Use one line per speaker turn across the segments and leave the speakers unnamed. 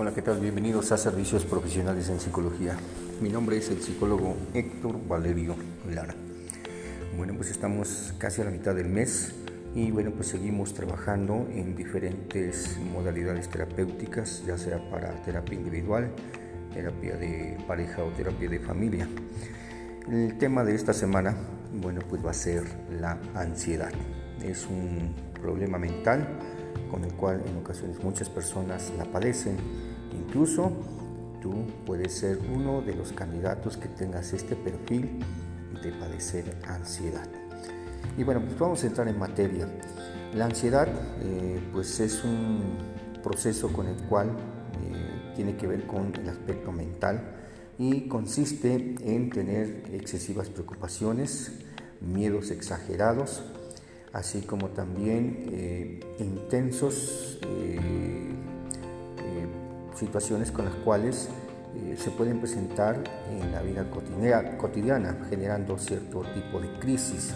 Hola, ¿qué tal? Bienvenidos a Servicios Profesionales en Psicología. Mi nombre es el psicólogo Héctor Valerio Lara. Bueno, pues estamos casi a la mitad del mes y bueno, pues seguimos trabajando en diferentes modalidades terapéuticas, ya sea para terapia individual, terapia de pareja o terapia de familia. El tema de esta semana, bueno, pues va a ser la ansiedad. Es un problema mental con el cual en ocasiones muchas personas la padecen. Incluso tú puedes ser uno de los candidatos que tengas este perfil de padecer ansiedad. Y bueno, pues vamos a entrar en materia. La ansiedad eh, pues es un proceso con el cual eh, tiene que ver con el aspecto mental y consiste en tener excesivas preocupaciones, miedos exagerados, así como también eh, intensos situaciones con las cuales se pueden presentar en la vida cotidiana, generando cierto tipo de crisis.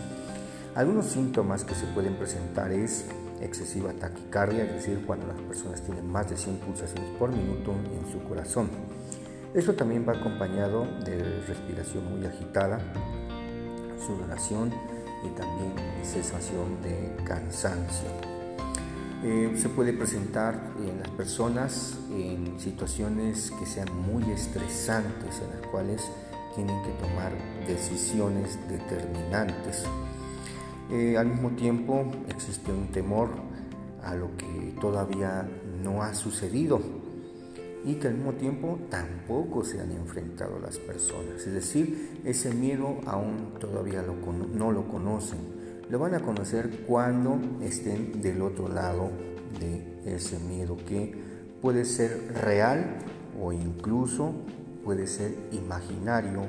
Algunos síntomas que se pueden presentar es excesiva taquicardia, es decir, cuando las personas tienen más de 100 pulsaciones por minuto en su corazón. Esto también va acompañado de respiración muy agitada, sudoración, y también sensación de cansancio. Eh, se puede presentar en las personas en situaciones que sean muy estresantes, en las cuales tienen que tomar decisiones determinantes. Eh, al mismo tiempo existe un temor a lo que todavía no ha sucedido y que al mismo tiempo tampoco se han enfrentado las personas. Es decir, ese miedo aún todavía no lo conocen. Lo van a conocer cuando estén del otro lado de ese miedo que puede ser real o incluso puede ser imaginario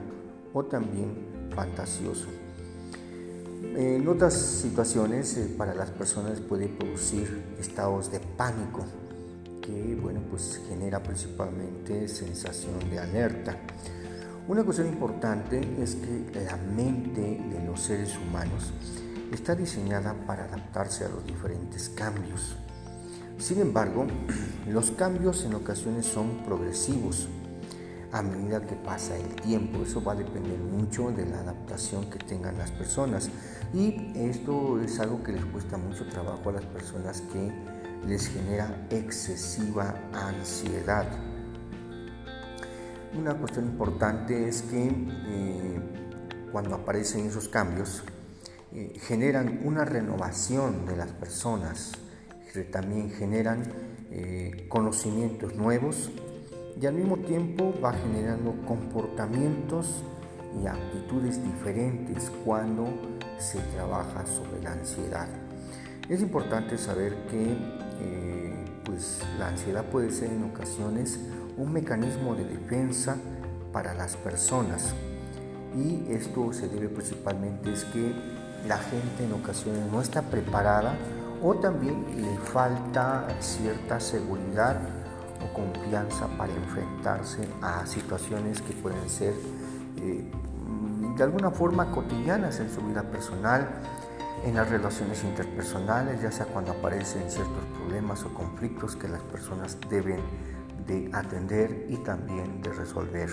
o también fantasioso. En otras situaciones eh, para las personas puede producir estados de pánico que bueno, pues genera principalmente sensación de alerta. Una cuestión importante es que la mente de los seres humanos está diseñada para adaptarse a los diferentes cambios. Sin embargo, los cambios en ocasiones son progresivos a medida que pasa el tiempo. Eso va a depender mucho de la adaptación que tengan las personas. Y esto es algo que les cuesta mucho trabajo a las personas que les genera excesiva ansiedad. Una cuestión importante es que eh, cuando aparecen esos cambios, eh, generan una renovación de las personas, también generan eh, conocimientos nuevos y al mismo tiempo va generando comportamientos y actitudes diferentes cuando se trabaja sobre la ansiedad. Es importante saber que eh, pues la ansiedad puede ser en ocasiones un mecanismo de defensa para las personas y esto se debe principalmente es que la gente en ocasiones no está preparada o también le falta cierta seguridad o confianza para enfrentarse a situaciones que pueden ser eh, de alguna forma cotidianas en su vida personal en las relaciones interpersonales, ya sea cuando aparecen ciertos problemas o conflictos que las personas deben de atender y también de resolver.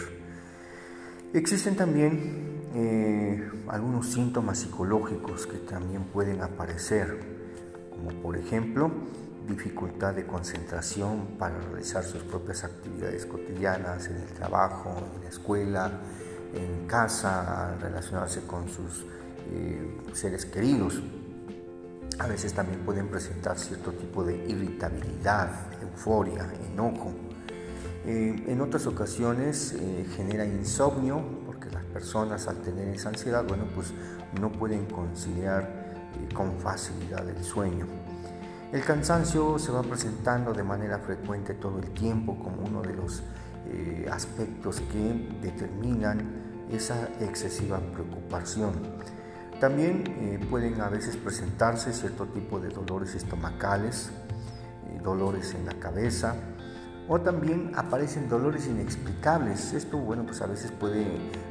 Existen también eh, algunos síntomas psicológicos que también pueden aparecer, como por ejemplo dificultad de concentración para realizar sus propias actividades cotidianas en el trabajo, en la escuela, en casa, relacionarse con sus eh, seres queridos. A veces también pueden presentar cierto tipo de irritabilidad, euforia, enojo. Eh, en otras ocasiones eh, genera insomnio porque las personas al tener esa ansiedad, bueno, pues no pueden conciliar con facilidad el sueño. El cansancio se va presentando de manera frecuente todo el tiempo como uno de los aspectos que determinan esa excesiva preocupación. También eh, pueden a veces presentarse cierto tipo de dolores estomacales, eh, dolores en la cabeza o también aparecen dolores inexplicables. Esto, bueno, pues a veces puede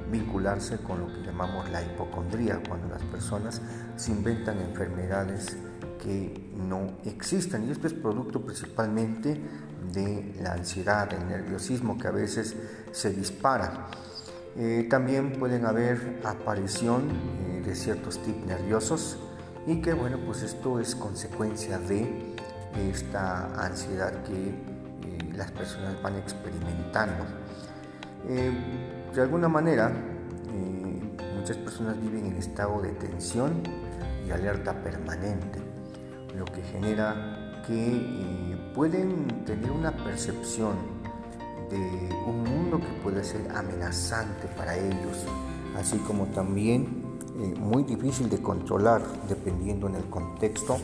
vincularse con lo que llamamos la hipocondría, cuando las personas se inventan enfermedades que no existen. Y esto es producto principalmente de la ansiedad, del nerviosismo que a veces se dispara. Eh, también pueden haber aparición eh, de ciertos tips nerviosos y que bueno, pues esto es consecuencia de esta ansiedad que las personas van experimentando. de alguna manera, muchas personas viven en estado de tensión y alerta permanente, lo que genera que pueden tener una percepción de un mundo que puede ser amenazante para ellos, así como también eh, muy difícil de controlar dependiendo en el contexto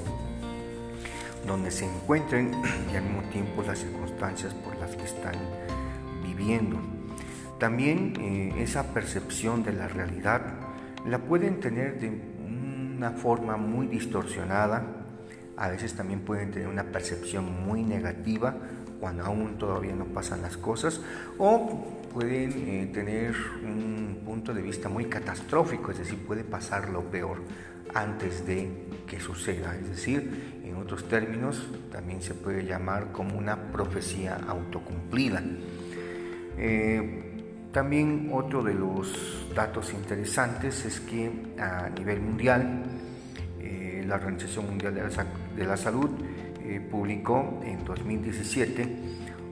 donde se encuentren y al mismo tiempo las circunstancias por las que están viviendo. También eh, esa percepción de la realidad la pueden tener de una forma muy distorsionada, a veces también pueden tener una percepción muy negativa cuando aún todavía no pasan las cosas, o pueden eh, tener un punto de vista muy catastrófico, es decir, puede pasar lo peor antes de que suceda, es decir, en otros términos también se puede llamar como una profecía autocumplida. Eh, también otro de los datos interesantes es que a nivel mundial, eh, la Organización Mundial de la Salud eh, publicó en 2017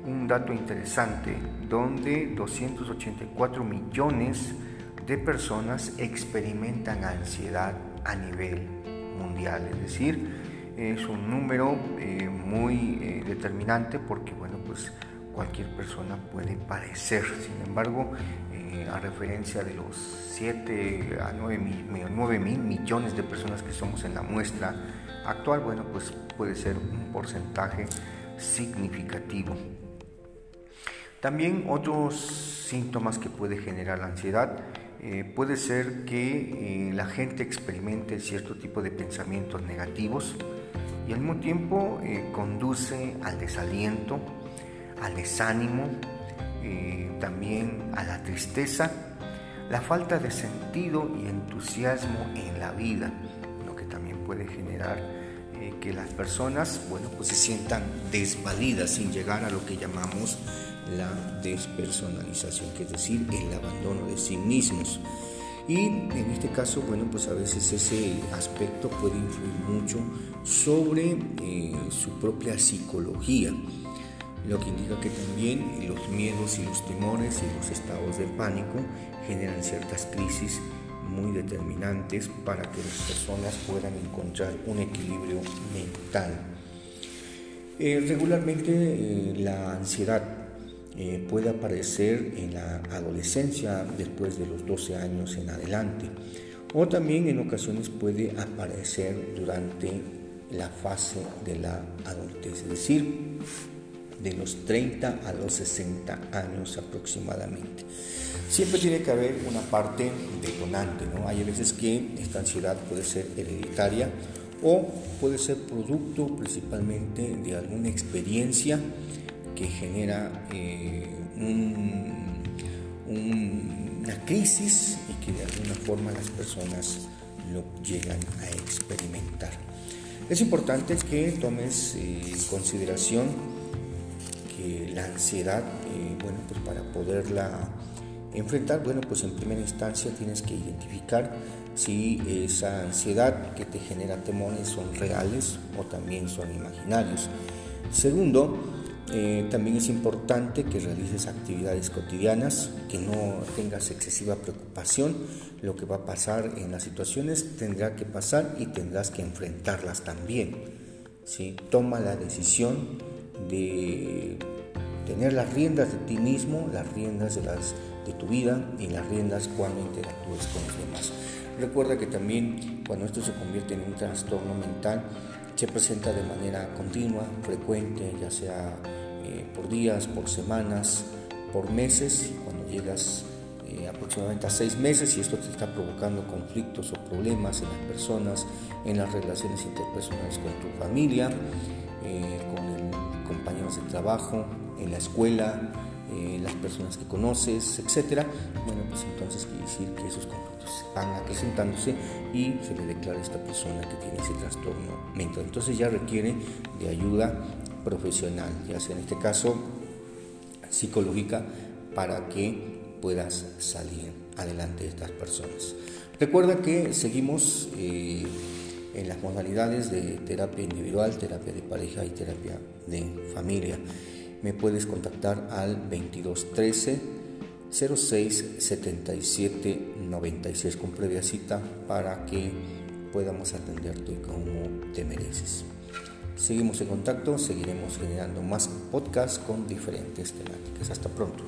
un dato interesante donde 284 millones de personas experimentan ansiedad a nivel mundial, es decir, es un número eh, muy eh, determinante porque bueno pues cualquier persona puede padecer sin embargo a referencia de los 7 a 9 mil millones de personas que somos en la muestra actual, bueno, pues puede ser un porcentaje significativo. También otros síntomas que puede generar la ansiedad eh, puede ser que eh, la gente experimente cierto tipo de pensamientos negativos y al mismo tiempo eh, conduce al desaliento, al desánimo, también a la tristeza, la falta de sentido y entusiasmo en la vida puede generar que las personas, bueno, pues se sientan desvalidas sin llegar a lo que llamamos la despersonalización, que es decir, el abandono de sí mismos. Y en este caso, bueno, pues a veces ese aspecto puede influir mucho sobre eh, su propia psicología, lo que indica que también los miedos y los temores y los estados de pánico generan ciertas crisis muy determinantes para que las personas puedan encontrar un equilibrio mental. Eh, regularmente eh, la ansiedad eh, puede aparecer en la adolescencia después de los 12 años en adelante o también en ocasiones puede aparecer durante la fase de la adultez, es decir, de los 30 a los 60 años aproximadamente. Siempre tiene que haber una parte detonante, ¿no? Hay veces que esta ansiedad puede ser hereditaria o puede ser producto principalmente de alguna experiencia que genera eh, una crisis y que de alguna forma las personas lo llegan a experimentar. Es importante que tomes en eh, consideración que la ansiedad, eh, bueno, pues para poderla enfrentar? Bueno, pues en primera instancia tienes que identificar si esa ansiedad que te genera temores son reales o también son imaginarios. Segundo, eh, también es importante que realices actividades cotidianas, que no tengas excesiva preocupación. Lo que va a pasar en las situaciones tendrá que pasar y tendrás que enfrentarlas también. ¿sí? Toma la decisión de tener las riendas de ti mismo, las riendas de de tu vida y las riendas cuando interactúes con los demás. Recuerda que también cuando esto se convierte en un trastorno mental, se presenta de manera continua, frecuente, ya sea eh, por días, por semanas, por meses, cuando llegas eh, aproximadamente a seis meses y esto te está provocando conflictos o problemas en las personas, en las relaciones interpersonales con tu familia, eh, con compañeros de trabajo, en la escuela, eh, las personas que conoces, etcétera, bueno, pues entonces quiere decir que esos conflictos van acrecentándose y se le declara a esta persona que tiene ese trastorno mental. Entonces ya requiere de ayuda profesional, ya sea en este caso psicológica, para que puedas salir adelante de estas personas. Recuerda que seguimos eh, en las modalidades de terapia individual, terapia de pareja y terapia de familia. Me puedes contactar al 2213 06 77 96 con previa cita para que podamos atenderte como te mereces. Seguimos en contacto, seguiremos generando más podcasts con diferentes temáticas. Hasta pronto.